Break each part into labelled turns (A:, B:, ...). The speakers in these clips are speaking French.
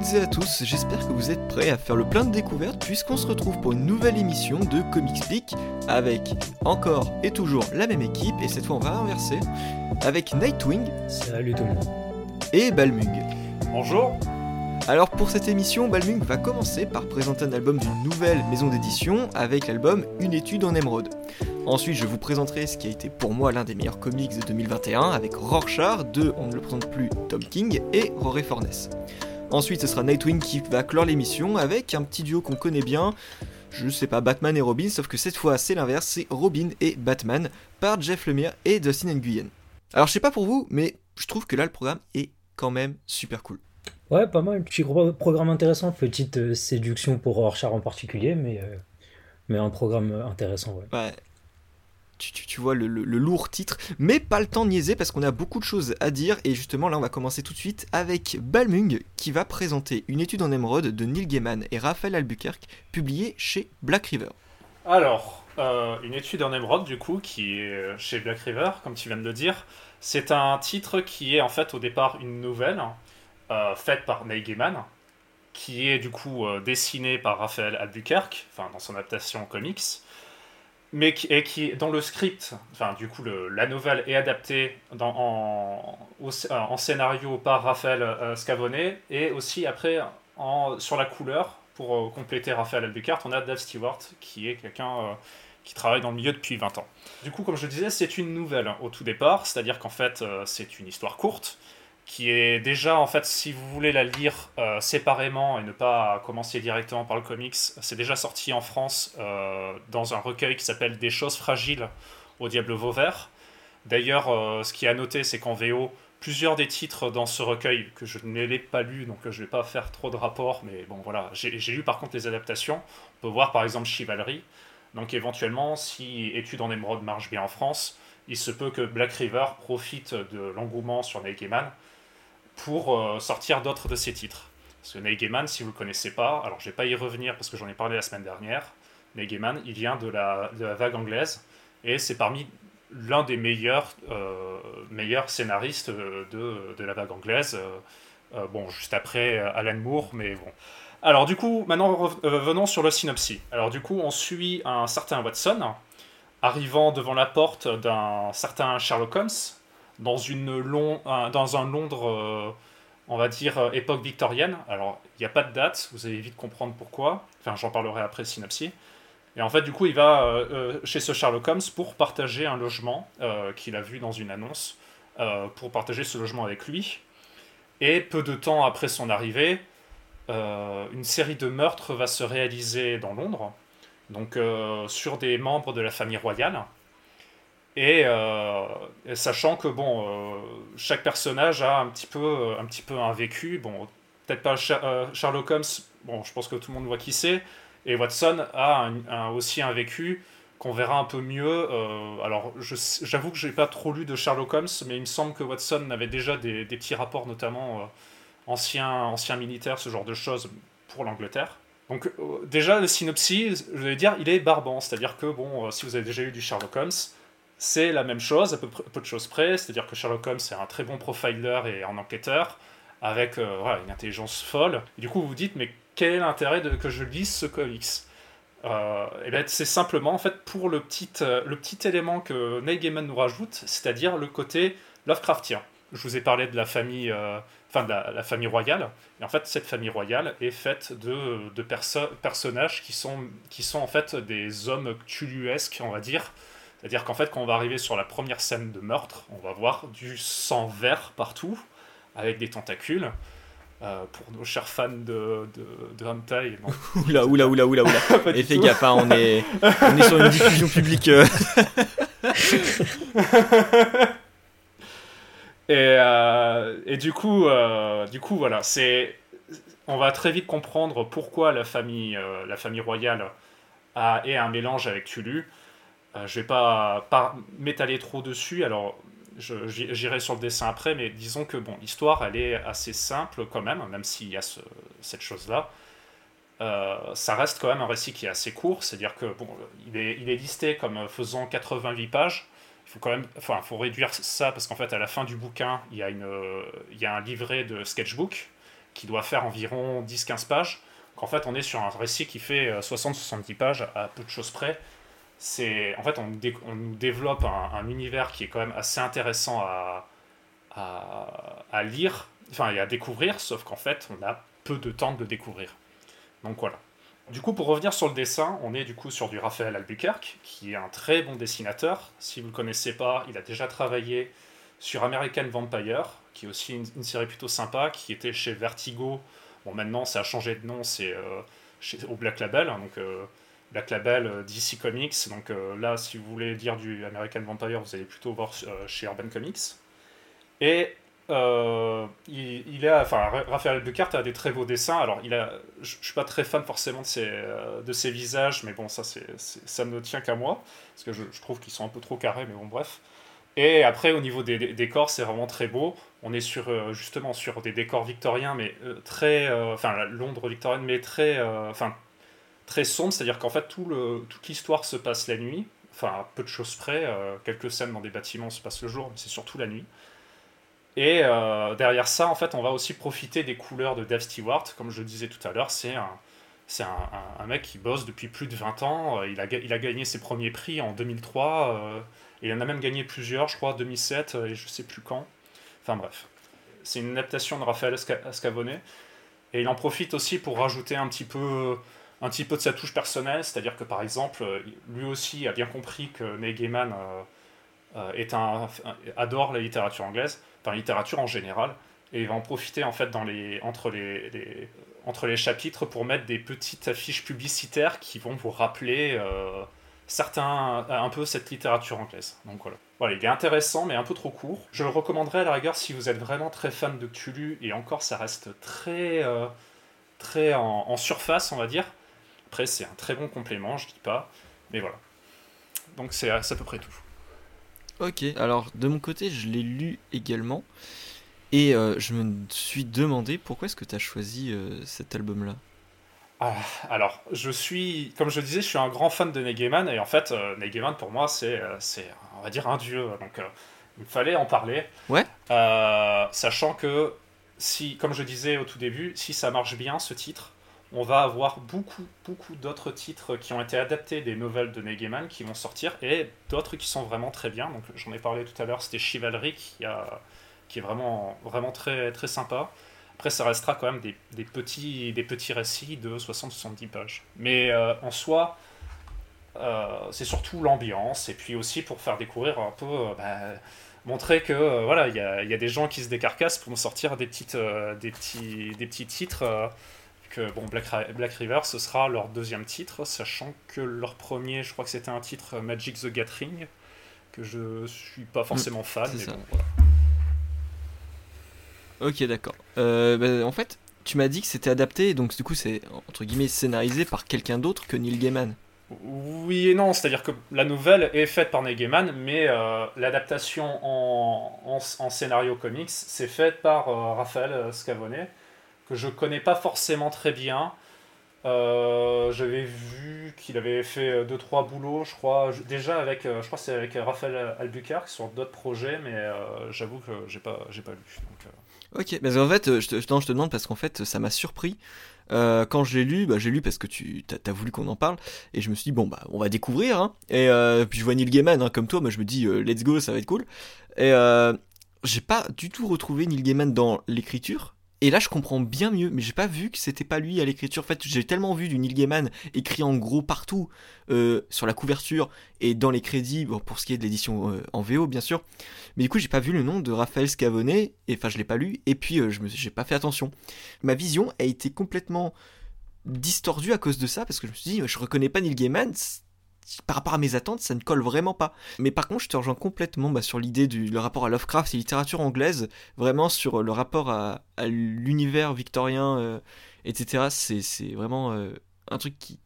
A: Bonjour à toutes et à tous, j'espère que vous êtes prêts à faire le plein de découvertes puisqu'on se retrouve pour une nouvelle émission de Comic Speak avec encore et toujours la même équipe et cette fois on va inverser avec Nightwing
B: Salut tout le monde.
A: et Balmung.
C: Bonjour.
A: Alors pour cette émission, Balmung va commencer par présenter un album d'une nouvelle maison d'édition avec l'album Une étude en émeraude. Ensuite, je vous présenterai ce qui a été pour moi l'un des meilleurs comics de 2021 avec Rorschach de On ne le présente plus Tom King et Rory Fornes. Ensuite, ce sera Nightwing qui va clore l'émission avec un petit duo qu'on connaît bien. Je sais pas, Batman et Robin, sauf que cette fois c'est l'inverse, c'est Robin et Batman par Jeff Lemire et Dustin Nguyen. Alors je sais pas pour vous, mais je trouve que là le programme est quand même super cool.
B: Ouais, pas mal. Petit programme intéressant. Petite euh, séduction pour Rorschach en particulier, mais, euh, mais un programme intéressant, ouais.
A: Ouais. Tu, vois le, lourd titre, mais pas le temps de niaiser parce qu'on a beaucoup de choses à dire et justement là on va commencer tout de suite avec Balmung qui va présenter une étude en émeraude de Neil Gaiman et Raphaël Albuquerque publiée chez Black River.
C: Alors, euh, une étude en émeraude, du coup, qui est chez Black River, comme tu viens de le dire. C'est un titre qui est en fait au départ une nouvelle euh, faite par Neil Gaiman, qui est du coup euh, dessinée par Raphaël Albuquerque, enfin dans son adaptation comics, mais qui, et qui dans le script, enfin du coup la nouvelle est adaptée dans, en, euh, scénario par Raphaël euh, et aussi après en, sur la couleur pour euh, compléter Raphaël Albuquerque, on a Dave Stewart qui est quelqu'un euh, qui travaille dans le milieu depuis 20 ans. Du coup, comme je le disais, c'est une nouvelle au tout départ, c'est-à-dire qu'en fait, c'est une histoire courte qui est déjà, en fait, si vous voulez la lire euh, séparément et ne pas commencer directement par le comics, c'est déjà sorti en France euh, dans un recueil qui s'appelle Des choses fragiles au Diable Vauvert. D'ailleurs, euh, ce qui est à noter, c'est qu'en VO, plusieurs des titres dans ce recueil, que je ne l'ai pas lu, donc je ne vais pas faire trop de rapports, mais bon voilà, j'ai lu par contre les adaptations. On peut voir par exemple Chivalry. Donc éventuellement, si Études en émeraude marche bien en France, il se peut que Black River profite de l'engouement sur Neil Gaiman pour euh, sortir d'autres de ses titres. Parce que Neil Gaiman, si vous ne le connaissez pas, alors je ne vais pas y revenir parce que j'en ai parlé la semaine dernière, Neil Gaiman, il vient de la, de la vague anglaise et c'est parmi l'un des meilleurs, euh, meilleurs scénaristes euh, de, de la vague anglaise. bon, juste après Alan Moore, mais bon. Alors du coup, maintenant rev- euh, venons sur le synopsis. Alors du coup, on suit un certain Watson arrivant devant la porte d'un certain Sherlock Holmes dans, une long, un- Londres, euh, on va dire, euh, époque victorienne. Alors, il n'y a pas de date, vous allez vite comprendre pourquoi. Enfin, j'en parlerai après synopsis. Et en fait, du coup, il va euh, chez ce Sherlock Holmes pour partager un logement qu'il a vu dans une annonce, pour partager ce logement avec lui. Et peu de temps après son arrivée, une série de meurtres va se réaliser dans Londres, donc sur des membres de la famille royale. Et, euh, et sachant que bon, euh, chaque personnage a un petit peu, un petit peu un vécu. Bon, peut-être pas euh, Sherlock Holmes. Bon, je pense que tout le monde voit qui c'est. Et Watson a aussi un vécu qu'on verra un peu mieux. Alors, j'avoue que j'ai pas trop lu de Sherlock Holmes, mais il me semble que Watson avait déjà des, petits rapports, notamment anciens, anciens militaires, ce genre de choses pour l'Angleterre. Donc, déjà, le synopsis, je vais dire, il est barbant. C'est-à-dire que, bon, si vous avez déjà lu du Sherlock Holmes, c'est la même chose, à peu, peu de choses près. C'est-à-dire que Sherlock Holmes est un très bon profiler et un enquêteur, avec euh, voilà, une intelligence folle. Et du coup, vous vous dites, mais quel est l'intérêt que je lise ce comics? Euh, et ben, c'est simplement en fait pour le petit, euh, le petit élément que Neil Gaiman nous rajoute, c'est-à-dire le côté Lovecraftien. Je vous ai parlé de la famille, enfin de la, famille royale, et en fait cette famille royale est faite de, de perso- personnages qui sont, qui sont en fait des hommes tuluesques, on va dire. C'est-à-dire qu'en fait quand on va arriver sur la première scène de meurtre, on va voir du sang vert partout, avec des tentacules. Euh, pour nos chers fans de, de, de hentai,
A: Oula, oula, oula, oula, oula. Et fais
C: tout.
A: gaffe, hein, on, est, on est sur une diffusion publique. euh.
C: Et, euh, et du coup, euh, du coup, voilà, c'est, on va très vite comprendre pourquoi la famille, la famille royale a, est un mélange avec Tulu. Euh, je vais pas, pas m'étaler trop dessus. Alors, j'irai sur le dessin après, mais disons que bon, l'histoire, elle est assez simple quand même, même s'il y a ce- cette chose-là. Euh, ça reste quand même un récit qui est assez court, c'est-à-dire que bon, il est, il est listé comme faisant 88 pages. Il faut quand même, enfin, faut réduire ça parce qu'en fait, à la fin du bouquin, il y a une, euh, il y a un livret de sketchbook qui doit faire environ 10-15 pages. qu'en fait, on est sur un récit qui fait 60-70 pages à peu de choses près. C'est, en fait, on, nous développe un, univers qui est quand même assez intéressant à, à, à lire, enfin, et à découvrir, sauf qu'en fait, on a peu de temps de le découvrir. Donc voilà. Du coup, pour revenir sur le dessin, on est du coup sur du Raphaël Albuquerque, qui est un très bon dessinateur. Si vous ne le connaissez pas, il a déjà travaillé sur American Vampire, qui est aussi une, série plutôt sympa, qui était chez Vertigo. Bon, maintenant, ça a changé de nom, c'est euh, au Black Label, hein, donc euh, Black Label euh, DC Comics. Donc là, si vous voulez dire du American Vampire, vous allez plutôt voir chez Urban Comics. Et euh, il, a, enfin, Raphaël Bucart a des très beaux dessins. Alors, il a, je, ne suis pas très fan forcément de ses, euh, de ses visages, mais bon, ça, c'est, ça ne tient qu'à moi, parce que je, trouve qu'ils sont un peu trop carrés, mais bon, bref. Et après, au niveau des, décors, c'est vraiment très beau. On est sur, euh, justement sur des décors victoriens, mais très, enfin, Londres victorienne, mais très, enfin, très sombre. C'est-à-dire qu'en fait, tout le, toute l'histoire se passe la nuit. Enfin, peu de choses près. quelques scènes dans des bâtiments se passent le jour, mais c'est surtout la nuit. Et euh, derrière ça, en fait, on va aussi profiter des couleurs de Dave Stewart. Comme je disais tout à l'heure, c'est un, mec qui bosse depuis plus de 20 ans. Euh, il a, gagné ses premiers prix en 2003. Euh, et il en a même gagné plusieurs, je crois, 2007 et je sais plus quand. Enfin bref. C'est une adaptation de Raphaël Scavone. Et il en profite aussi pour rajouter un petit peu, un petit peu de sa touche personnelle. C'est-à-dire que par exemple, lui aussi a bien compris que Neil Gaiman est un, adore la littérature anglaise dans la littérature en général. Et il va en profiter en fait entre, les, chapitres pour mettre des petites affiches publicitaires qui vont vous rappeler euh, un peu cette littérature anglaise. Donc voilà. Voilà, il est intéressant mais un peu trop court. Je le recommanderais à la rigueur si vous êtes vraiment très fan de Cthulhu et encore ça reste très, euh, très en, surface on va dire. Après c'est un très bon complément, je dis pas. Mais voilà. Donc c'est à peu près tout.
A: Ok, alors de mon côté, je l'ai lu également. Et euh, je me suis demandé pourquoi est-ce que tu as choisi euh, cet album-là?
C: Ah, Alors, je suis, comme je disais, je suis un grand fan de Negeman. Et en fait, euh, Negeman, pour moi, c'est, c'est, on va dire, un dieu. Donc, il fallait en parler.
A: Ouais.
C: sachant que, si, comme je disais au tout début, si ça marche bien, ce titre, on va avoir beaucoup, beaucoup d'autres titres qui ont été adaptés des nouvelles de Negeman qui vont sortir et d'autres qui sont vraiment très bien. Donc j'en ai parlé tout à l'heure, c'était Chivalry qui, est vraiment, vraiment très, très sympa. Après, ça restera quand même des, petits, des petits récits de 60-70 pages. Mais euh, en soi, euh, c'est surtout l'ambiance et puis aussi pour faire découvrir un peu. Euh, bah, montrer que voilà il y a, des gens qui se décarcassent pour sortir des petites des petits des petits titres que bon, Black, Black, River, ce sera leur deuxième titre, sachant que leur premier, je crois que c'était un titre Magic the Gathering, que je suis pas forcément fan, mais bon, voilà.
A: Ok, d'accord. Euh, bah, en fait, tu m'as dit que c'était adapté, donc du coup, c'est entre guillemets scénarisé par quelqu'un d'autre que Neil Gaiman.
C: Oui et non, c'est-à-dire que la nouvelle est faite par Neil Gaiman, mais euh, l'adaptation en, en, scénario comics, c'est faite par euh, Raphaël Scavone que je connais pas forcément très bien. Euh, j'avais vu qu'il avait fait 2-3 boulots, je crois, déjà avec, euh, je crois c'est avec Raphaël Albuquerque sur d'autres projets, mais euh, j'avoue que j'ai pas, j'ai pas lu.
A: ok, mais en fait, je te, je te demande parce qu'en fait, ça m'a surpris. quand je l'ai lu, bah, j'ai lu parce que tu as, voulu qu'on en parle, et je me suis dit, bon, bah, on va découvrir, hein. et puis je vois Neil Gaiman, hein, comme toi, moi je me dis, let's go, ça va être cool, et j'ai pas du tout retrouvé Neil Gaiman dans l'écriture, et là, je comprends bien mieux, mais j'ai pas vu que c'était pas lui à l'écriture. En fait, j'ai tellement vu du Neil Gaiman écrit en gros partout euh, sur la couverture et dans les crédits, pour ce qui est de l'édition euh, en VO, bien sûr. Mais du coup, j'ai pas vu le nom de Raphaël Scavone, et enfin, je l'ai pas lu, et puis euh, je me j'ai pas fait attention. Ma vision a été complètement distordue à cause de ça, parce que je me suis dit, je reconnais pas Neil Gaiman, par rapport à mes attentes, ça ne colle vraiment pas. Mais par contre, je te rejoins complètement bah, sur l'idée du rapport à Lovecraft et littérature anglaise, vraiment sur le rapport à, l'univers victorien, euh, etc. C'est vraiment euh, un truc qui,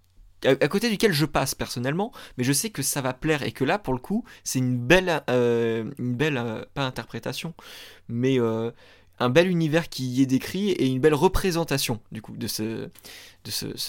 A: à, côté duquel je passe personnellement, mais je sais que ça va plaire et que là, pour le coup, c'est une belle, euh, une belle, pas interprétation, mais un bel univers qui y est décrit et une belle représentation du coup de ce,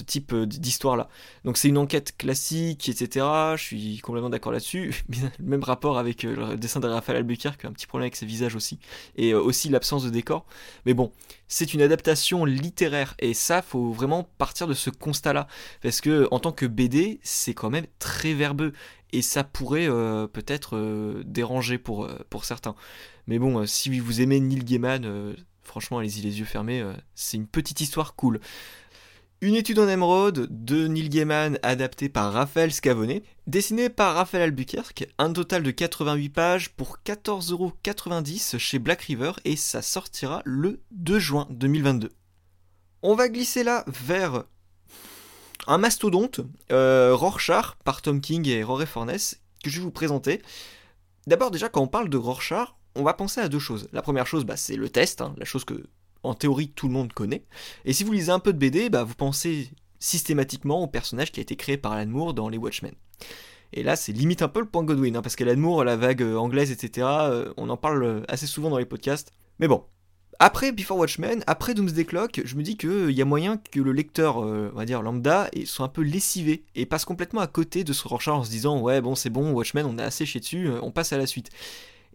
A: type euh, d'histoire-là. Donc c'est une enquête classique, etc. Je suis complètement d'accord là-dessus. Le même rapport avec euh, le dessin de Raphaël Albuquerque, un petit problème avec ses visages aussi, et euh, aussi l'absence de décor. Mais bon, c'est une adaptation littéraire et ça, faut vraiment partir de ce constat-là, parce que en tant que BD, c'est quand même très verbeux et ça pourrait peut-être déranger pour certains. Mais bon, euh, si vous aimez Neil Gaiman, euh, franchement, allez-y les yeux fermés, euh, c'est une petite histoire cool. Une étude en émeraude de Neil Gaiman adaptée par Raphaël Scavone, dessinée par Raphaël Albuquerque, un total de 88 pages pour 14,90€ chez Black River et ça sortira le 2 juin 2022. On va glisser là vers un mastodonte, Rorschach par Tom King et Rory Forness, que je vais vous présenter. D'abord déjà quand on parle de Rorschach, on va penser à deux choses. La première chose, bah, c'est le test, hein, la chose que, en théorie, tout le monde connaît. Et si vous lisez un peu de BD, bah, vous pensez systématiquement au personnage qui a été créé par Alan Moore dans Les Watchmen. Et là, c'est limite un peu le point Godwin, hein, parce qu'Alan Moore, la vague euh, anglaise, etc., euh, on en parle euh, assez souvent dans les podcasts. Mais bon, après Before Watchmen, après Doomsday Clock, je me dis qu'il y a moyen que le lecteur, on va dire lambda, soit un peu lessivé et passe complètement à côté de ce Rorschach en se disant ouais bon c'est bon Watchmen on a assez chié dessus, on passe à la suite.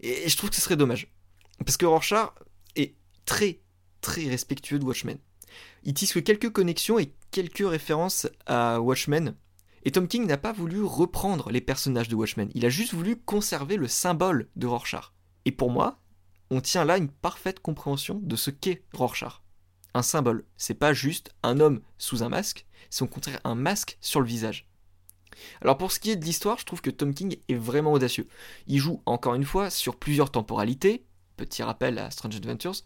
A: Et je trouve que ce serait dommage. Parce que Rorschach est très, très respectueux de Watchmen. Il tisse quelques connexions et quelques références à Watchmen. Et Tom King n'a pas voulu reprendre les personnages de Watchmen. Il a juste voulu conserver le symbole de Rorschach. Et pour moi, on tient là une parfaite compréhension de ce qu'est Rorschach. Un symbole, c'est pas juste un homme sous un masque, c'est au contraire un masque sur le visage. Alors pour ce qui est de l'histoire, je trouve que Tom King est vraiment audacieux. Il joue encore une fois sur plusieurs temporalités, petit rappel à Strange Adventures,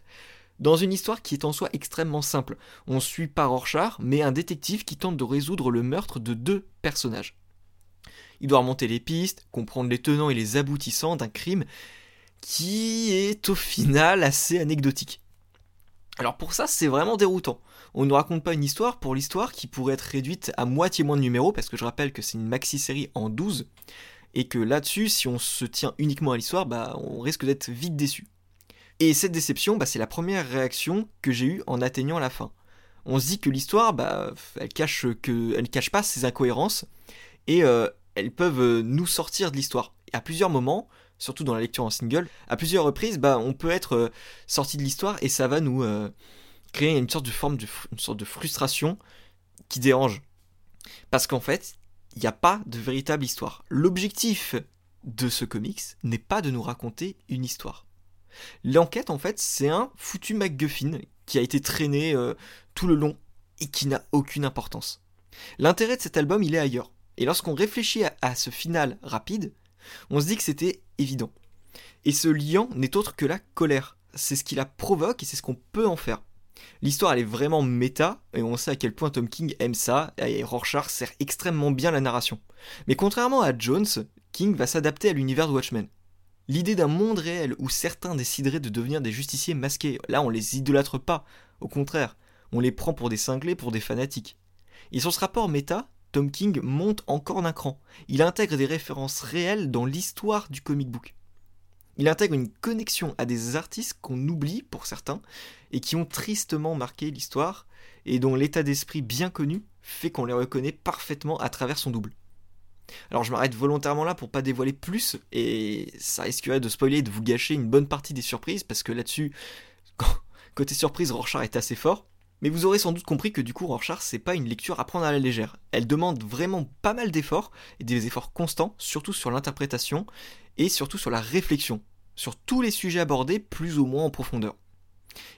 A: dans une histoire qui est en soi extrêmement simple. On suit pas Rorschach, mais un détective qui tente de résoudre le meurtre de deux personnages. Il doit remonter les pistes, comprendre les tenants et les aboutissants d'un crime qui est au final assez anecdotique. Alors pour ça, c'est vraiment déroutant on ne raconte pas une histoire pour l'histoire qui pourrait être réduite à moitié moins de numéros, parce que je rappelle que c'est une maxi-série en 12, et que là-dessus, si on se tient uniquement à l'histoire, bah, on risque d'être vite déçu. Et cette déception, bah, c'est la première réaction que j'ai eue en atteignant la fin. On se dit que l'histoire, bah, elle cache que, elle cache pas ses incohérences, et euh, elles peuvent euh, nous sortir de l'histoire. Et à plusieurs moments, surtout dans la lecture en single, à plusieurs reprises, bah, on peut être euh, sorti de l'histoire et ça va nous, créer une sorte de forme de, une sorte de frustration qui dérange. Parce qu'en fait, il n'y a pas de véritable histoire. L'objectif de ce comics n'est pas de nous raconter une histoire. L'enquête, en fait, c'est un foutu MacGuffin qui a été traîné euh, tout le long et qui n'a aucune importance. L'intérêt de cet album, il est ailleurs. Et lorsqu'on réfléchit à ce final rapide, on se dit que c'était évident. Et ce liant n'est autre que la colère. C'est ce qui la provoque et c'est ce qu'on peut en faire. L'histoire elle est vraiment méta et on sait à quel point Tom King aime ça et Rorschach sert extrêmement bien la narration. Mais contrairement à Jones, King va s'adapter à l'univers de Watchmen. L'idée d'un monde réel où certains décideraient de devenir des justiciers masqués, là on les idolâtre pas, au contraire, on les prend pour des cinglés, pour des fanatiques. Et sur ce rapport méta, Tom King monte encore d'un cran. Il intègre des références réelles dans l'histoire du comic book. Il intègre une connexion à des artistes qu'on oublie pour certains et qui ont tristement marqué l'histoire et dont l'état d'esprit bien connu fait qu'on les reconnaît parfaitement à travers son double. Alors je m'arrête volontairement là pour pas dévoiler plus et ça risquerait de spoiler et de vous gâcher une bonne partie des surprises parce que là-dessus, côté surprise, Rorschach est assez fort. Mais vous aurez sans doute compris que du coup Rorschach c'est pas une lecture à prendre à la légère. Elle demande vraiment pas mal d'efforts et des efforts constants, surtout sur l'interprétation et surtout sur la réflexion, sur tous les sujets abordés plus ou moins en profondeur.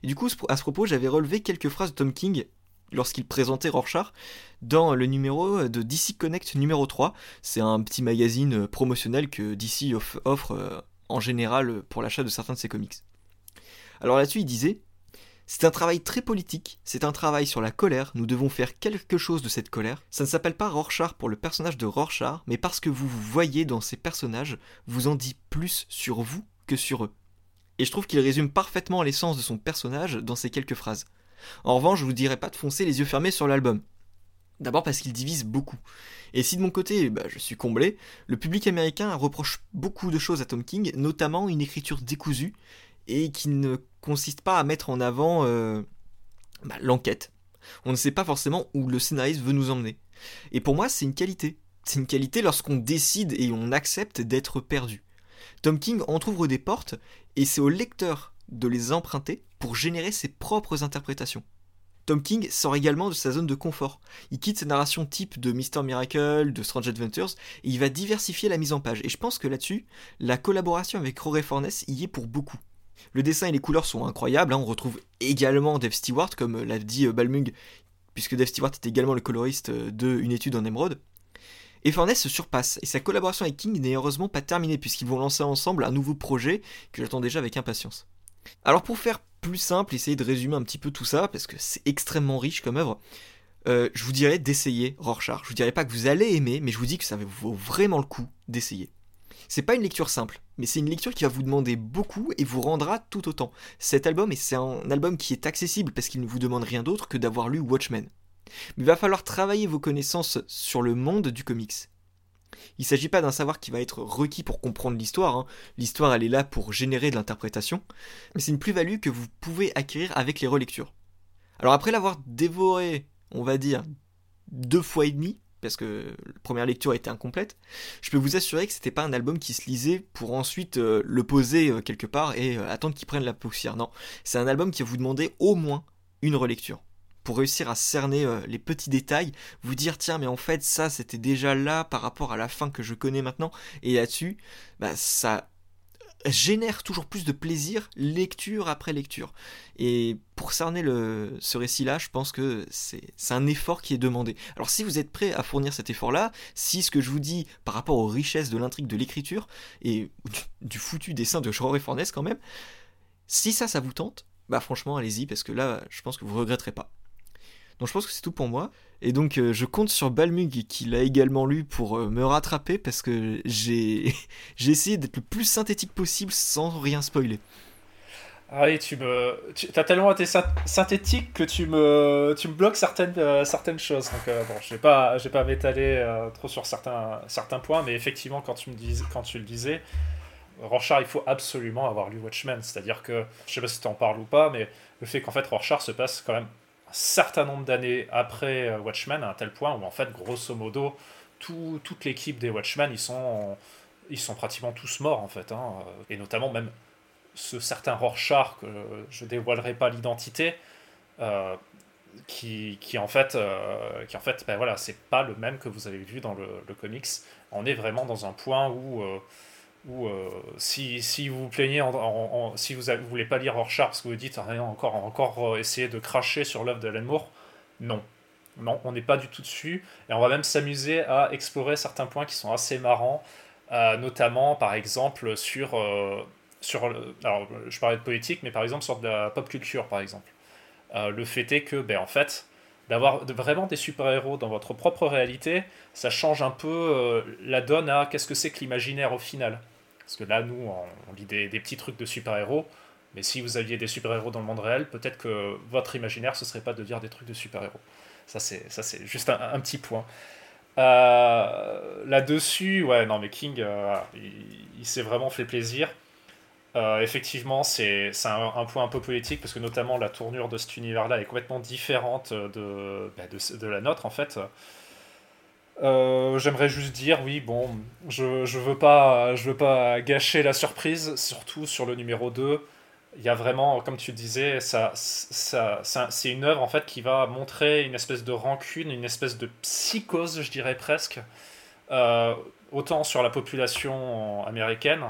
A: Et du coup, à ce propos, j'avais relevé quelques phrases de Tom King lorsqu'il présentait Rorschach dans le numéro de DC Connect numéro 3. C'est un petit magazine promotionnel que DC offre euh, en général pour l'achat de certains de ses comics. Alors là-dessus, il disait c'est un travail très politique, c'est un travail sur la colère, nous devons faire quelque chose de cette colère. Ça ne s'appelle pas Rorschach pour le personnage de Rorschach, mais parce que vous vous voyez dans ces personnages, vous en dit plus sur vous que sur eux. Et je trouve qu'il résume parfaitement l'essence de son personnage dans ces quelques phrases. En revanche, je vous dirais pas de foncer les yeux fermés sur l'album. D'abord parce qu'il divise beaucoup. Et si de mon côté, bah, je suis comblé, le public américain reproche beaucoup de choses à Tom King, notamment une écriture décousue et qui ne consiste pas à mettre en avant euh, bah, l'enquête. On ne sait pas forcément où le scénariste veut nous emmener. Et pour moi, c'est une qualité. C'est une qualité lorsqu'on décide et on accepte d'être perdu. Tom King entr'ouvre des portes et c'est au lecteur de les emprunter pour générer ses propres interprétations. Tom King sort également de sa zone de confort. Il quitte sa narration type de Mr. Miracle, de Strange Adventures, et il va diversifier la mise en page. Et je pense que là-dessus, la collaboration avec Rory Fornes y est pour beaucoup. Le dessin et les couleurs sont incroyables, hein. on retrouve également Dave Stewart, comme l'a dit euh, Balmung, puisque Dave Stewart est également le coloriste euh, de Une étude en émeraude. Et Fornes se surpasse, et sa collaboration avec King n'est heureusement pas terminée, puisqu'ils vont lancer ensemble un nouveau projet que j'attends déjà avec impatience. Alors pour faire plus simple, essayer de résumer un petit peu tout ça, parce que c'est extrêmement riche comme œuvre, euh, je vous dirais d'essayer Rorschach. Je vous dirais pas que vous allez aimer, mais je vous dis que ça vaut vraiment le coup d'essayer. C'est pas une lecture simple, mais c'est une lecture qui va vous demander beaucoup et vous rendra tout autant. Cet album, et c'est un album qui est accessible parce qu'il ne vous demande rien d'autre que d'avoir lu Watchmen. Mais il va falloir travailler vos connaissances sur le monde du comics. Il ne s'agit pas d'un savoir qui va être requis pour comprendre l'histoire, hein. l'histoire elle est là pour générer de l'interprétation, mais c'est une plus-value que vous pouvez acquérir avec les relectures. Alors après l'avoir dévoré, on va dire, deux fois et demi, parce que la première lecture était incomplète, je peux vous assurer que c'était pas un album qui se lisait pour ensuite euh, le poser euh, quelque part et euh, attendre qu'il prenne la poussière. Non, c'est un album qui va vous demander au moins une relecture. Pour réussir à cerner les petits détails, vous dire tiens mais en fait ça c'était déjà là par rapport à la fin que je connais maintenant. Et là-dessus bah, ça génère toujours plus de plaisir lecture après lecture. Et pour cerner le, ce récit-là, je pense que c'est un effort qui est demandé. Alors si vous êtes prêt à fournir cet effort-là, si ce que je vous dis par rapport aux richesses de l'intrigue de l'écriture et du, foutu dessin de Rory Fornes quand même, si ça, ça vous tente, bah franchement allez-y parce que là, je pense que vous regretterez pas. Donc je pense que c'est tout pour moi. Et donc euh, je compte sur Balmug qui l'a également lu pour euh, me rattraper parce que j'ai essayé d'être le plus synthétique possible sans rien spoiler.
C: Ah oui, tu me, tu as tellement été synthétique que tu me, bloques certaines, euh, certaines choses. Donc bon, je vais pas, pas m'étaler trop sur certains, points, mais effectivement, quand tu le disais, Rorschach, il faut absolument avoir lu Watchmen. C'est-à-dire que, je sais pas si tu en parles ou pas, mais le fait qu'en fait Rorschach se passe quand même certain nombre d'années après euh, Watchmen, à un tel point où en fait, grosso modo, toute l'équipe des Watchmen, ils sont, ils sont pratiquement tous morts en fait, hein, et notamment même ce certain Rorschach, que je dévoilerai pas l'identité, euh, qui, qui, en fait, euh, qui en fait ben voilà, c'est pas le même que vous avez vu dans le comics. On est vraiment dans un point où ou euh, si, si, vous plaignez, si vous ne voulez pas lire Rorschach parce que vous dites ah, encore, encore euh, essayer de cracher sur l'œuvre de Moore, non. Non, on n'est pas du tout dessus. Et on va même s'amuser à explorer certains points qui sont assez marrants, euh, notamment par exemple sur. sur alors, je parlais de politique, mais par exemple sur de la pop culture, par exemple. le fait est que, ben, en fait, d'avoir vraiment des super-héros dans votre propre réalité, ça change un peu la donne à qu'est-ce que c'est que l'imaginaire au final. Parce que là, nous, on, lit des, petits trucs de super-héros, mais si vous aviez des super-héros dans le monde réel, peut-être que votre imaginaire, ce serait pas de dire des trucs de super-héros. Ça, c'est, ça, c'est juste un, petit point. Euh, là-dessus, ouais, non, mais King, euh, il, s'est vraiment fait plaisir. Euh, effectivement, c'est, un, point un peu politique, parce que notamment la tournure de cet univers-là est complètement différente de, bah, de, de, la nôtre, en fait. Euh, j'aimerais juste dire, oui, bon, je, je, veux pas, je veux pas gâcher la surprise, surtout sur le numéro 2. Il y a vraiment, comme tu disais, ça, c'est une œuvre en fait qui va montrer une espèce de rancune, une espèce de psychose, je dirais presque, euh, autant sur la population américaine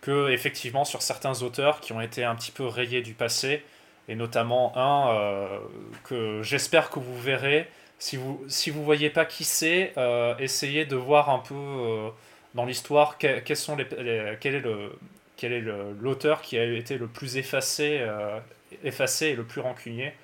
C: que effectivement sur certains auteurs qui ont été un petit peu rayés du passé, et notamment un euh, que j'espère que vous verrez si vous si vous voyez pas qui c'est, euh, essayez de voir un peu euh, dans l'histoire quels sont les, quel est le quel est l'auteur qui a été le plus effacé euh, effacé et le plus rancunier.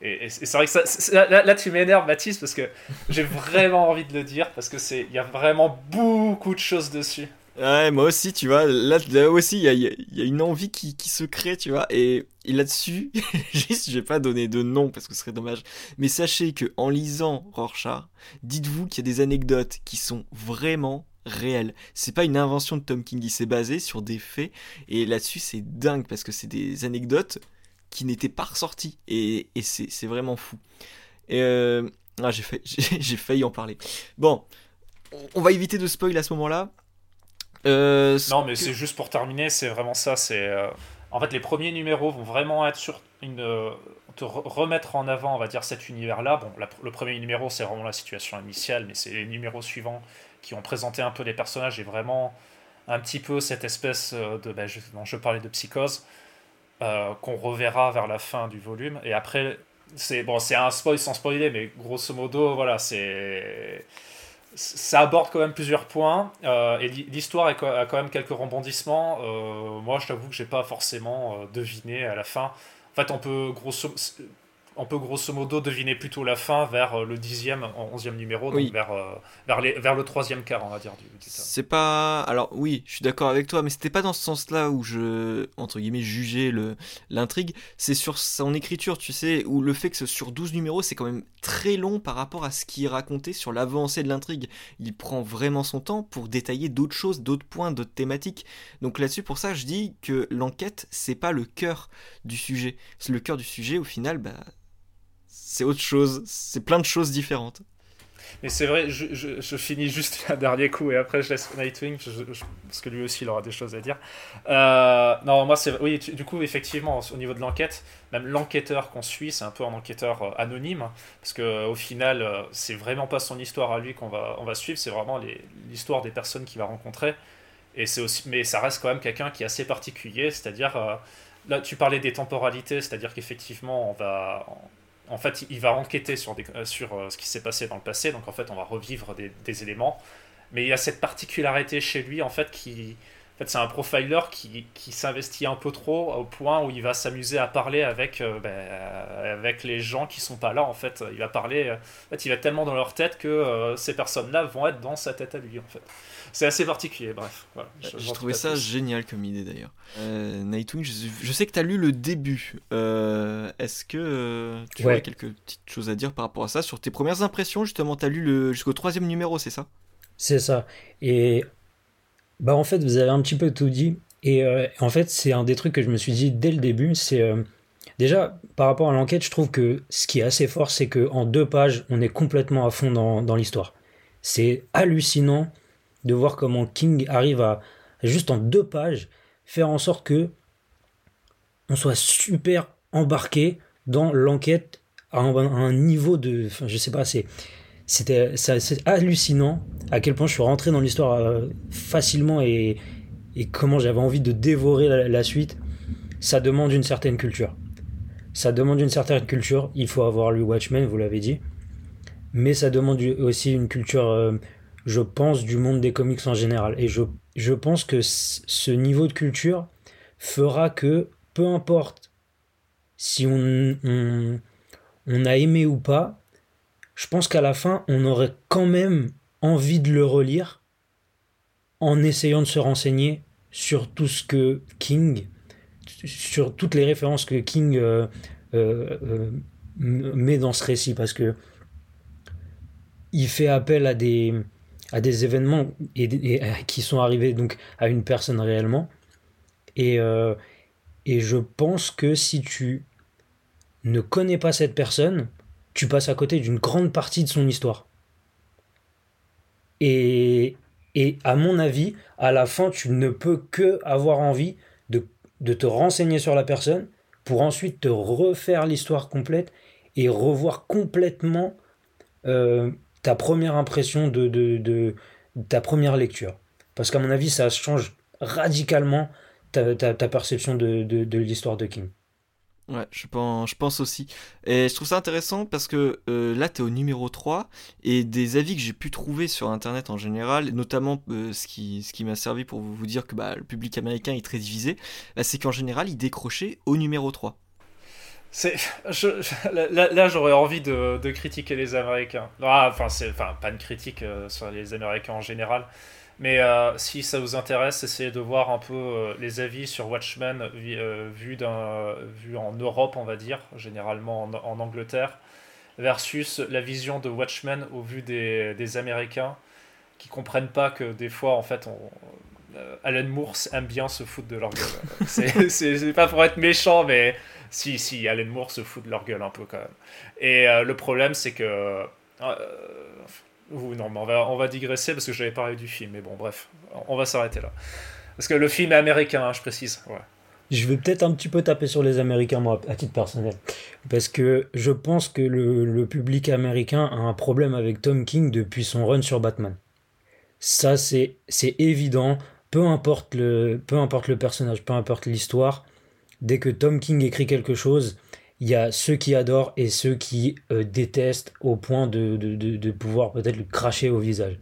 C: Et, c'est vrai que ça, là, là, tu m'énerves Mathis parce que j'ai vraiment envie de le dire parce que c'est il y a vraiment beaucoup de choses dessus.
A: Ouais, moi aussi, tu vois, là, aussi, il y a, y a, une envie qui, qui, se crée, tu vois, et, et là-dessus, juste, je vais pas donner de nom parce que ce serait dommage, mais sachez que en lisant Rorschach, dites-vous qu'il y a des anecdotes qui sont vraiment réel. C'est pas une invention de Tom King, il s'est basé sur des faits et là-dessus c'est dingue parce que c'est des anecdotes qui n'étaient pas ressorties et, c'est vraiment fou. Et euh, ah, j'ai failli en parler. Bon, on va éviter de spoil à ce moment-là.
C: Euh, non, mais c'est juste pour terminer, c'est vraiment ça. C'est euh, en fait les premiers numéros vont vraiment être sur une te remettre en avant, on va dire, cet univers-là. Bon, le premier numéro, c'est vraiment la situation initiale, mais c'est les numéros suivants qui ont présenté un peu les personnages et vraiment un petit peu cette espèce euh, de. Ben, je, dont je parlais de psychose, euh, qu'on reverra vers la fin du volume. Et après, c'est bon, c'est un spoil sans spoiler, mais grosso modo, voilà, c'est. Ça aborde quand même plusieurs points euh, et l'histoire a quand même quelques rebondissements. moi, je t'avoue que j'ai pas forcément deviné à la fin. En fait, on peut grosso, on peut grosso modo deviner plutôt la fin vers euh, le dixième, onzième numéro, donc vers, euh, vers, les, vers le troisième quart, on va dire. Du,
A: c'est pas. Alors, oui, je suis d'accord avec toi, mais c'était pas dans ce sens-là où je, entre guillemets, jugeais le, l'intrigue. C'est sur son écriture, tu sais, où le fait que sur 12 numéros, c'est quand même très long par rapport à ce qu'il racontait sur l'avancée de l'intrigue. Il prend vraiment son temps pour détailler d'autres choses, d'autres points, d'autres thématiques. Donc là-dessus, pour ça, je dis que l'enquête, c'est pas le cœur du sujet. C'est le cœur du sujet, au final, bah c'est autre chose, c'est plein de choses différentes.
C: Mais c'est vrai, je, je, finis juste un dernier coup et après je laisse Nightwing parce que lui aussi il aura des choses à dire. Euh, non, moi c'est oui, du coup effectivement au niveau de l'enquête, même l'enquêteur qu'on suit, c'est un peu un enquêteur euh, anonyme parce que au final euh, c'est vraiment pas son histoire à lui qu'on va on va suivre, c'est vraiment l'histoire des personnes qu'il va rencontrer et c'est aussi mais ça reste quand même quelqu'un qui est assez particulier, c'est-à-dire là tu parlais des temporalités, c'est-à-dire qu'effectivement on va en fait, il va enquêter sur, euh, sur euh, ce qui s'est passé dans le passé, donc en fait, on va revivre des, éléments. Mais il y a cette particularité chez lui, en fait, qui. Fait, c'est un profiler qui, qui s'investit un peu trop au point où il va s'amuser à parler avec, euh, ben, avec les gens qui sont pas là, en fait. Il va parler. En fait, il va tellement dans leur tête que ces personnes-là vont être dans sa tête à lui, en fait c'est assez particulier, bref.
A: J'ai trouvé ça génial comme idée d'ailleurs. Euh, Nightwing, je, sais que tu as lu le début. Euh, est-ce que euh, tu as quelques petites choses à dire par rapport à ça? Sur tes premières impressions, justement, tu as lu le, jusqu'au troisième numéro, c'est ça?
B: C'est ça. Et bah en fait, vous avez un petit peu tout dit. Et en fait, c'est un des trucs que je me suis dit dès le début. C'est déjà par rapport à l'enquête, je trouve que ce qui est assez fort, c'est qu'en deux pages, on est complètement à fond dans, dans l'histoire. C'est hallucinant de voir comment King arrive à, juste en deux pages, faire en sorte que on soit super embarqué dans l'enquête à un, niveau de. Enfin, je sais pas, c'est. C'était c'est hallucinant à quel point je suis rentré dans l'histoire euh, facilement et, comment j'avais envie de dévorer la, la, suite. Ça demande une certaine culture. Ça demande une certaine culture. Il faut avoir lu Watchmen, vous l'avez dit. Mais ça demande aussi une culture euh, je pense, du monde des comics en général. Et je, je pense que ce niveau de culture fera que, peu importe si on, on, a aimé ou pas, je pense qu'à la fin, on aurait quand même envie de le relire en essayant de se renseigner sur tout ce que King, sur toutes les références que King euh, euh, euh, met dans ce récit, parce que il fait appel à des, à des événements qui sont arrivés donc à une personne réellement. Et, et je pense que si tu ne connais pas cette personne, tu passes à côté d'une grande partie de son histoire. Et, et à mon avis, à la fin, tu ne peux que avoir envie de, te renseigner sur la personne pour ensuite te refaire l'histoire complète et revoir complètement euh, ta première impression de, de, ta première lecture. Parce qu'à mon avis, ça change radicalement ta, ta, perception de, de, l'histoire de King.
A: Ouais, je pense, je pense aussi. Et je trouve ça intéressant parce que euh, là, tu es au numéro 3 et des avis que j'ai pu trouver sur Internet en général, notamment euh, ce qui, ce qui m'a servi pour vous dire que bah, le public américain est très divisé, bah, c'est qu'en général, il décrochait au numéro 3.
C: C'est, là, j'aurais envie de, critiquer les Américains. Ah, enfin, c'est, enfin, pas une critique euh, sur les Américains en général, mais euh, si ça vous intéresse, essayez de voir un peu euh, les avis sur Watchmen vu, d'un, vu en Europe, on va dire, généralement en, Angleterre, versus la vision de Watchmen au vu des, Américains qui comprennent pas que des fois, en fait, euh, Alan Moore aime bien se foutre de leur gueule. c'est pas pour être méchant, mais si, si, Alan Moore se fout de leur gueule un peu quand même. Et euh, le problème, c'est que. Euh, non, mais on va, on va digresser parce que j'avais parlé du film, mais bon, bref, on va s'arrêter là. Parce que le film est américain, hein, je précise. Ouais.
B: Je vais peut-être un petit peu taper sur les Américains, moi, à titre personnel. Parce que je pense que le, le public américain a un problème avec Tom King depuis son run sur Batman. Ça, c'est évident peu importe le, peu importe le personnage, peu importe l'histoire, dès que Tom King écrit quelque chose, il y a ceux qui adorent et ceux qui euh, détestent au point de, de, de, pouvoir peut-être le cracher au visage.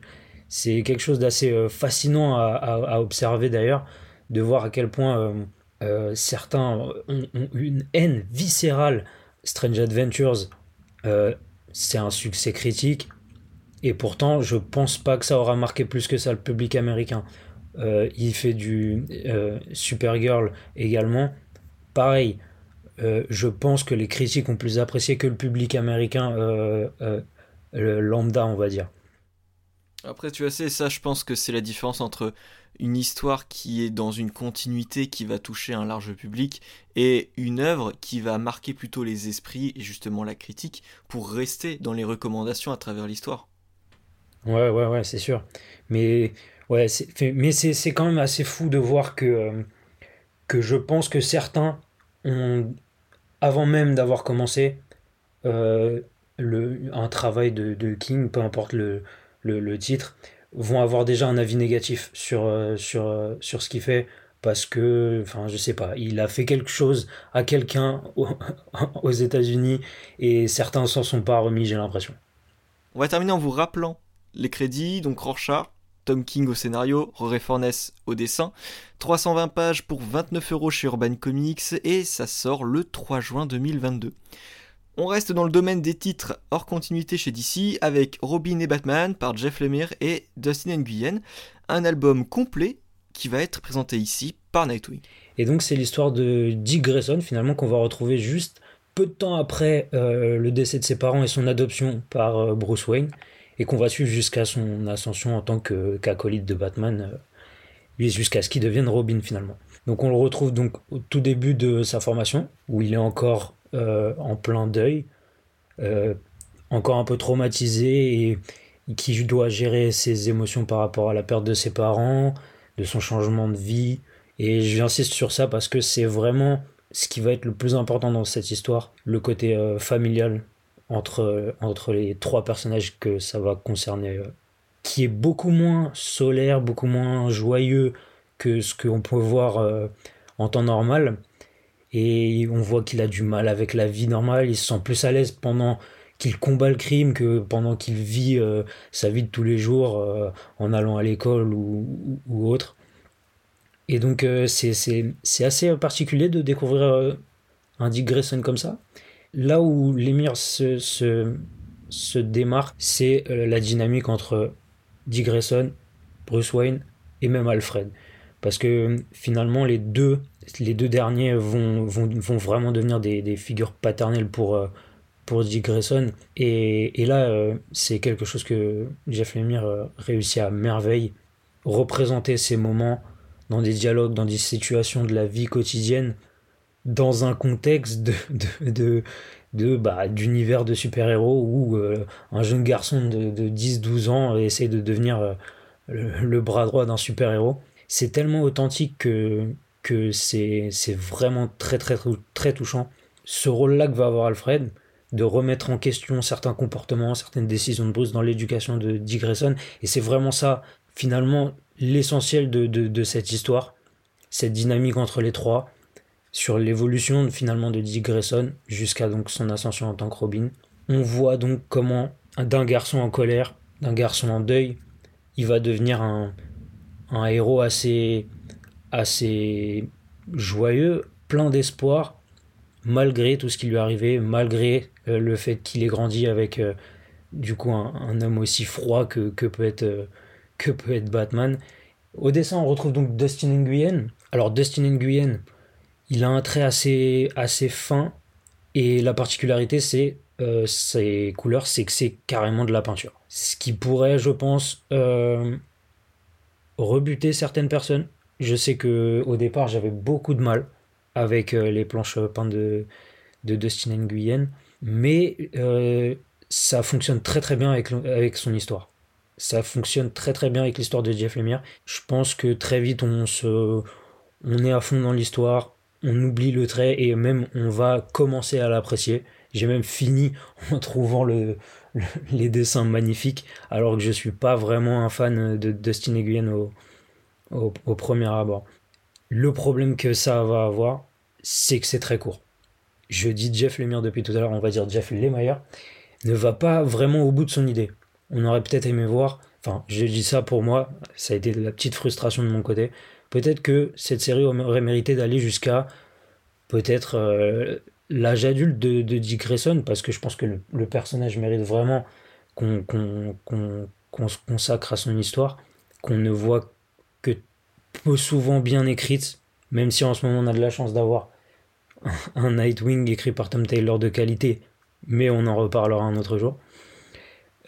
B: C'est quelque chose d'assez euh, fascinant à, à, observer d'ailleurs, de voir à quel point euh, certains ont, une haine viscérale. Strange Adventures, c'est un succès critique, et pourtant je pense pas que ça aura marqué plus que ça le public américain. Il fait du Supergirl également. Pareil, euh, je pense que les critiques ont plus apprécié que le public américain le lambda, on va dire.
A: Après, tu vois, c'est ça, je pense que c'est la différence entre une histoire qui est dans une continuité qui va toucher un large public et une œuvre qui va marquer plutôt les esprits et justement la critique pour rester dans les recommandations à travers l'histoire.
B: Ouais, ouais, ouais, c'est sûr. Mais Ouais, mais c'est quand même assez fou de voir que, euh, que je pense que certains ont, avant même d'avoir commencé euh, le, un travail de, King, peu importe le, le, titre, vont avoir déjà un avis négatif sur, euh, sur, sur ce qu'il fait parce que, enfin, je sais pas, il a fait quelque chose à quelqu'un aux États-Unis et certains s'en sont pas remis, j'ai l'impression.
A: On va terminer en vous rappelant les crédits, donc Rorschach, Tom King au scénario, Rory Fornes au dessin. 320 pages pour 29 euros chez Urban Comics et ça sort le 3 juin 2022. On reste dans le domaine des titres hors continuité chez DC avec Robin et Batman par Jeff Lemire et Dustin Nguyen, un album complet qui va être présenté ici par Nightwing.
B: Et donc c'est l'histoire de Dick Grayson finalement qu'on va retrouver juste peu de temps après euh, le décès de ses parents et son adoption par euh, Bruce Wayne et qu'on va suivre jusqu'à son ascension en tant qu'acolyte de Batman, euh, jusqu'à ce qu'il devienne Robin finalement. Donc on le retrouve donc au tout début de sa formation, où il est encore euh, en plein deuil, euh, encore un peu traumatisé et qui doit gérer ses émotions par rapport à la perte de ses parents, de son changement de vie. Et j'insiste sur ça parce que c'est vraiment ce qui va être le plus important dans cette histoire, le côté familial entre, entre les trois personnages que ça va concerner, euh, qui est beaucoup moins solaire, beaucoup moins joyeux que ce qu'on peut voir euh, en temps normal. Et on voit qu'il a du mal avec la vie normale, il se sent plus à l'aise pendant qu'il combat le crime que pendant qu'il vit euh, sa vie de tous les jours en allant à l'école ou, ou, autre. Et donc c'est assez particulier de découvrir un Dick Grayson comme ça. Là où l'émir se, se, démarque, c'est euh, la dynamique entre Dick Grayson, Bruce Wayne et même Alfred. Parce que finalement, les deux, les deux derniers vont, vont, vont vraiment devenir des, des, figures paternelles pour, euh, pour Dick Grayson. Et, et là, euh, c'est quelque chose que Jeff Lemire réussit à merveille. Représenter ces moments dans des dialogues, dans des situations de la vie quotidienne, dans un contexte de, de, de, bah, d'univers de super-héros où euh, un jeune garçon de, de 10-12 ans essaie de devenir euh, le, bras droit d'un super-héros. C'est tellement authentique que, que c'est, c'est vraiment très, très, très touchant. Ce rôle-là que va avoir Alfred, de remettre en question certains comportements, certaines décisions de Bruce dans l'éducation de Dick Grayson, et c'est vraiment ça, finalement, l'essentiel de, de, de cette histoire, cette dynamique entre les trois, sur l'évolution finalement de Dick Grayson jusqu'à donc son ascension en tant que Robin. On voit donc comment d'un garçon en colère, d'un garçon en deuil, il va devenir un, un héros assez, assez joyeux, plein d'espoir, malgré tout ce qui lui est arrivé, malgré euh, le fait qu'il ait grandi avec euh, du coup un, homme aussi froid que, que, peut être, euh, que peut être Batman. Au dessin, on retrouve donc Dustin Nguyen. Alors Dustin Nguyen, il a un trait assez, fin et la particularité, c'est euh, ses couleurs, c'est que c'est carrément de la peinture. ce qui pourrait, je pense, euh, rebuter certaines personnes. Je sais que au départ, j'avais beaucoup de mal avec euh, les planches peintes de, de Dustin Nguyen, mais ça fonctionne très très bien avec, avec son histoire. Ça fonctionne très très bien avec l'histoire de Jeff Lemire. Je pense que très vite on se, on est à fond dans l'histoire, on oublie le trait et même on va commencer à l'apprécier. J'ai même fini en trouvant le, les dessins magnifiques, alors que je suis pas vraiment un fan de Dustin Nguyen au, au, premier abord. Le problème que ça va avoir, c'est que c'est très court. Je dis Jeff Lemire depuis tout à l'heure, on va dire Jeff Lemire, ne va pas vraiment au bout de son idée. On aurait peut-être aimé voir, enfin, je dis ça pour moi, ça a été la petite frustration de mon côté. Peut-être que cette série aurait mérité d'aller jusqu'à peut-être euh, l'âge adulte de, Dick Grayson, parce que je pense que le, personnage mérite vraiment qu'on se consacre à son histoire, qu'on ne voit que peu souvent bien écrite, même si en ce moment on a de la chance d'avoir un Nightwing écrit par Tom Taylor de qualité, mais on en reparlera un autre jour.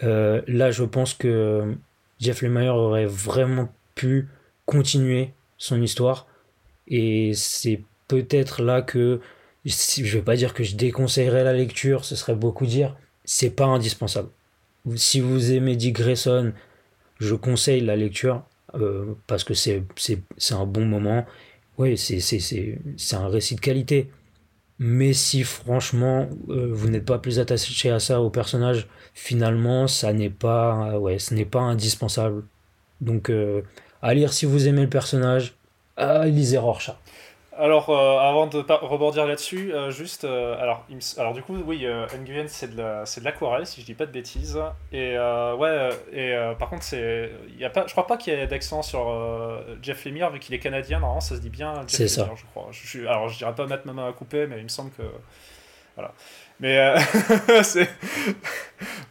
B: Euh, là, je pense que Jeff Lemire aurait vraiment pu continuer son histoire, et c'est peut-être là que je vais pas dire que je déconseillerais la lecture, ce serait beaucoup dire. C'est pas indispensable. Si vous aimez Dick Grayson, je conseille la lecture euh, parce que c'est un bon moment. Oui, c'est un récit de qualité. Mais si franchement euh, vous n'êtes pas plus attaché à ça au personnage, finalement ça n'est pas ouais, ce n'est pas indispensable. Donc euh, à lire si vous aimez le personnage, à lisez Rorschach.
C: Alors, euh, avant de rebordir là-dessus, euh, juste, euh, alors, alors du coup, oui, Nguyen c'est de l'aquarelle, si je dis pas de bêtises. Et ouais, et par contre, c'est, y a pas, je crois pas qu'il y ait d'accent sur Jeff Lemire vu qu'il est canadien. Normalement, ça se dit bien.
B: C'est ça.
C: Je crois. Je, alors, je dirais pas mettre ma main à couper, mais il me semble que, voilà. Mais euh, c'est.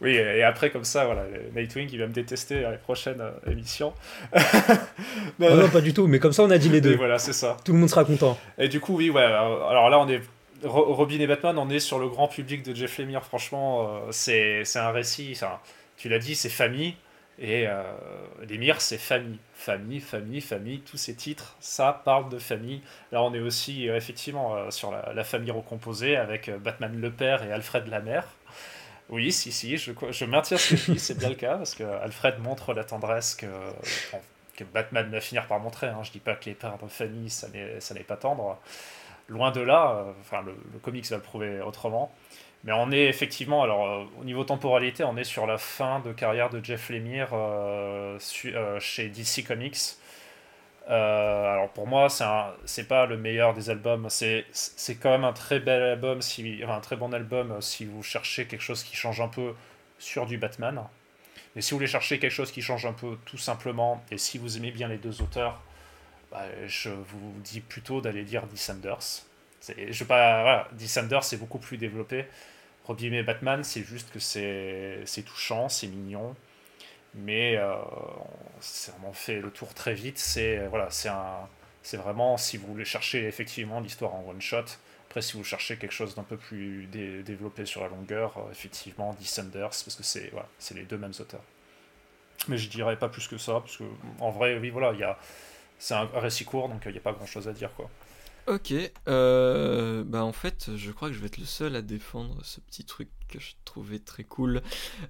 C: oui, et après, comme ça, voilà, Nightwing, il va me détester à les prochaines euh, émissions.
B: non, non, pas du tout, mais comme ça, on a dit les deux.
C: voilà, c'est ça.
B: Tout le monde sera content.
C: Et du coup, oui, ouais, alors là, on est. Robin et Batman, on est sur le grand public de Jeff Lemire, franchement, euh, c'est un récit, tu l'as dit, c'est famille, et euh, Lemire, c'est famille famille, famille, famille, tous ces titres, ça parle de famille. Là, on est aussi euh, effectivement euh, sur la, famille recomposée avec euh, Batman le père et Alfred la mère. Oui, si, si, je, je maintiens ce que je dis, c'est bien le cas, parce que Alfred montre la tendresse que, que Batman va finir par montrer. Hein. Je dis pas que les pères de famille, ça n'est pas tendre. Loin de là, enfin, le, le comics va le prouver autrement. Mais on est effectivement, alors euh, au niveau temporalité, on est sur la fin de carrière de Jeff Lemire euh, euh, chez DC Comics. alors pour moi, c'est pas le meilleur des albums. C'est quand même un très bel album, si, un très bon album si vous cherchez quelque chose qui change un peu sur du Batman. Mais si vous voulez chercher quelque chose qui change un peu tout simplement, et si vous aimez bien les deux auteurs, bah, je vous dis plutôt d'aller lire Descenders. Je pas, voilà, Descenders c'est beaucoup plus développé. Robin Batman, c'est juste que c'est touchant, c'est mignon, mais euh, on en fait le tour très vite. C'est voilà, c'est vraiment si vous voulez chercher effectivement l'histoire en one shot. Après, si vous cherchez quelque chose d'un peu plus développé sur la longueur, euh, effectivement, Descenders, parce que c'est voilà, les deux mêmes auteurs. Mais je dirais pas plus que ça, parce que en vrai, oui, voilà, c'est un récit court, donc il n'y a pas grand chose à dire, quoi.
A: Ok, euh, bah en fait, je crois que je vais être le seul à défendre ce petit truc que je trouvais très cool.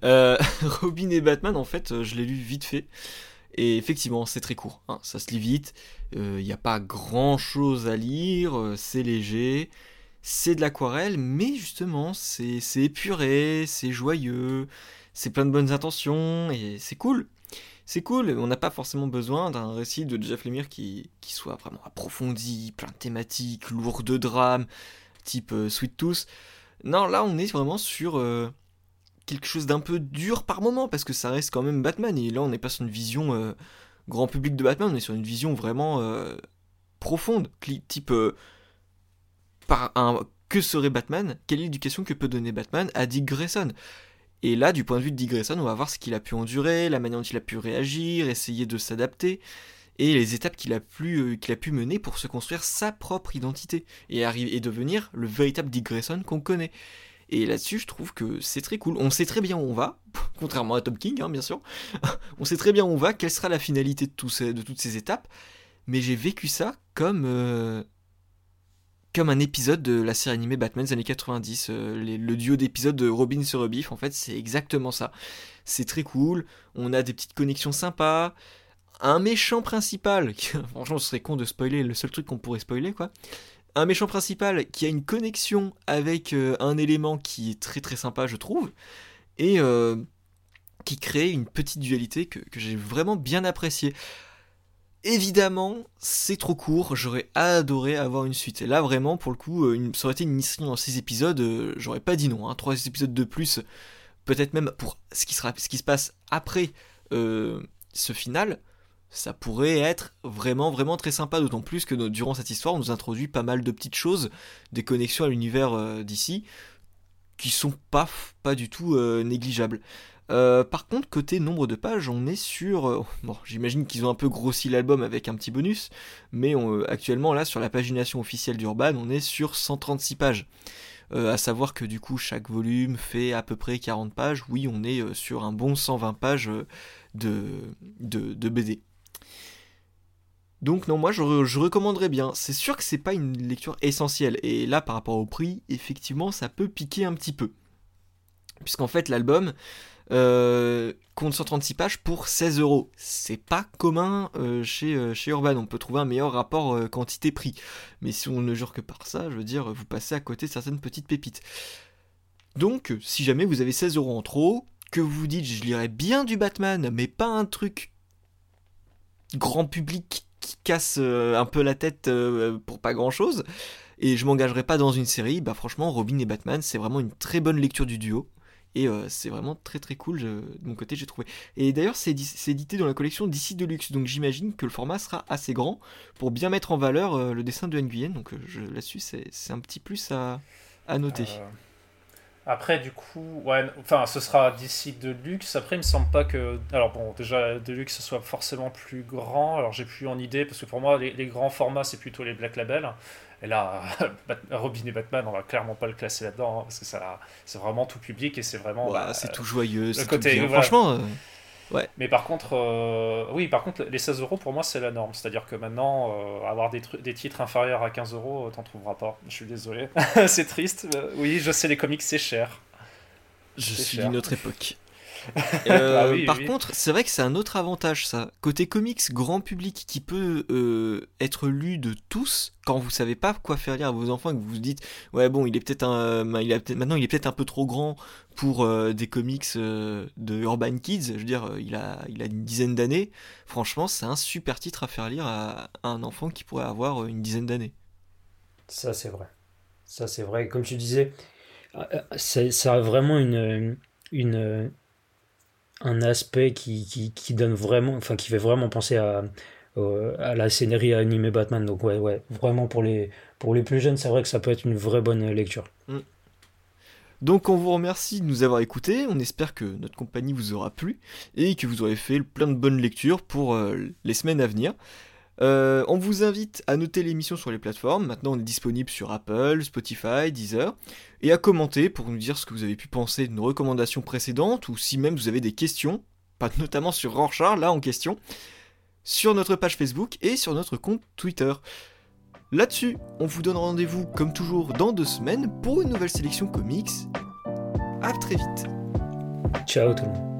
A: Euh, Robin et Batman, en fait, euh, je l'ai lu vite fait. Et effectivement, c'est très court, hein, ça se lit vite. Il n'y a pas grand chose à lire, c'est léger, c'est de l'aquarelle, mais justement, c'est épuré, c'est joyeux, c'est plein de bonnes intentions, et c'est cool c'est cool, on n'a pas forcément besoin d'un récit de Jeff Lemire qui, soit vraiment approfondi, plein de thématiques, lourd de drame, type euh, Sweet Tooth. Non, là on est vraiment sur euh, quelque chose d'un peu dur par moment, parce que ça reste quand même Batman, et là on n'est pas sur une vision euh, grand public de Batman, on est sur une vision vraiment profonde, type par un que serait Batman, quelle est l'éducation que peut donner Batman à Dick Grayson? Et là, du point de vue de Dick Grayson, on va voir ce qu'il a pu endurer, la manière dont il a pu réagir, essayer de s'adapter, et les étapes qu'il a, pu, euh, mener pour se construire sa propre identité, et, arriver, et devenir le véritable Dick Grayson qu'on connaît. Et là-dessus, je trouve que c'est très cool. On sait très bien où on va, contrairement à Top King, hein, bien sûr. on sait très bien où on va, quelle sera la finalité de, de toutes ces étapes. Mais j'ai vécu ça comme, euh, comme un épisode de la série animée Batman des années 90. Euh, le duo d'épisodes de Robin sur Rebiff, en fait, c'est exactement ça. C'est très cool, on a des petites connexions sympas. Un méchant principal, franchement, ce serait con de spoiler le seul truc qu'on pourrait spoiler, quoi un méchant principal qui a une connexion avec euh, un élément qui est très très sympa, je trouve, et euh, qui crée une petite dualité que, j'ai vraiment bien appréciée. Évidemment, c'est trop court, j'aurais adoré avoir une suite. Et là, vraiment, pour le coup, euh, ça aurait été une série en 6 épisodes, j'aurais pas dit non. Hein. 3 épisodes de plus, peut-être même pour ce qui, se passe après ce final, ça pourrait être vraiment vraiment très sympa, d'autant plus que durant cette histoire on nous introduit pas mal de petites choses, des connexions à l'univers euh, d'ici, qui sont pas, pas du tout euh, négligeables. Euh, par contre, côté nombre de pages, on est sur... bon, j'imagine qu'ils ont un peu grossi l'album avec un petit bonus, mais actuellement là, sur la pagination officielle d'Urban, on est sur 136 pages. à savoir que du coup, chaque volume fait à peu près 40 pages. Oui, on est sur un bon 120 pages de, de BD. Donc non, moi je, recommanderais bien. C'est sûr que c'est pas une lecture essentielle. Et là, par rapport au prix, effectivement, ça peut piquer un petit peu. Puisqu'en fait, l'album euh, compte 136 pages pour 16 euros. C'est pas commun euh, chez, euh, chez Urban. On peut trouver un meilleur rapport quantité-prix. Mais si on ne jure que par ça, je veux dire, vous passez à côté certaines petites pépites. Donc, si jamais vous avez 16 euros en trop, que vous vous dites, je lirais bien du Batman, mais pas un truc grand public qui casse un peu la tête pour pas grand chose, et je m'engagerai pas dans une série, bah franchement, Robin et Batman, c'est vraiment une très bonne lecture du duo. Et euh, c'est vraiment très très cool de mon côté, j'ai trouvé. Et d'ailleurs, c'est édité dans la collection DC Deluxe, donc j'imagine que le format sera assez grand pour bien mettre en valeur le dessin de Nguyen. Donc là-dessus, c'est un petit plus à, noter.
C: Après, du coup, enfin, ce sera d'ici de luxe. Après, il me semble pas que. Alors, bon, déjà, de luxe soit forcément plus grand. Alors, j'ai plus en idée, parce que pour moi, les, grands formats, c'est plutôt les Black Label. Et là, Robin et Batman, on va clairement pas le classer là-dedans, hein, parce que ça, c'est vraiment tout public et c'est vraiment.
A: Bah, c'est tout joyeux, c'est côté. Franchement. Euh,
C: Ouais. Mais par contre, euh, oui, par contre, les 16 euros pour moi c'est la norme. C'est-à-dire que maintenant, euh, avoir des, des, titres inférieurs à 15 euros, t'en trouveras pas. Je suis désolé. c'est triste. oui, je sais, les comics c'est cher.
A: Je suis d'une autre époque. Euh, ah par contre, c'est vrai que c'est un autre avantage ça. Côté comics grand public qui peut euh, être lu de tous quand vous savez pas quoi faire lire à vos enfants et que vous vous dites ouais bon il est peut-être un il a maintenant il est peut-être un peu trop grand pour euh, des comics de Urban Kids. Je veux dire il a il a une dizaine d'années. Franchement c'est un super titre à faire lire à, un enfant qui pourrait avoir une dizaine d'années.
B: Ça c'est vrai. Ça c'est vrai. Comme tu disais, ça a vraiment une une un aspect qui, donne vraiment, enfin qui fait vraiment penser à, à la scénario animée Batman. Donc ouais, ouais, vraiment pour les, pour les plus jeunes, c'est vrai que ça peut être une vraie bonne lecture. Mm.
A: Donc on vous remercie de nous avoir écoutés, on espère que notre compagnie vous aura plu et que vous aurez fait plein de bonnes lectures pour euh, les semaines à venir. Euh, on vous invite à noter l'émission sur les plateformes. Maintenant, on est disponible sur Apple, Spotify, Deezer. Et à commenter pour nous dire ce que vous avez pu penser de nos recommandations précédentes ou si même vous avez des questions, pas notamment sur Rorschach, là en question, sur notre page Facebook et sur notre compte Twitter. Là-dessus, on vous donne rendez-vous comme toujours dans deux semaines pour une nouvelle sélection comics. A très vite.
B: Ciao tout le monde.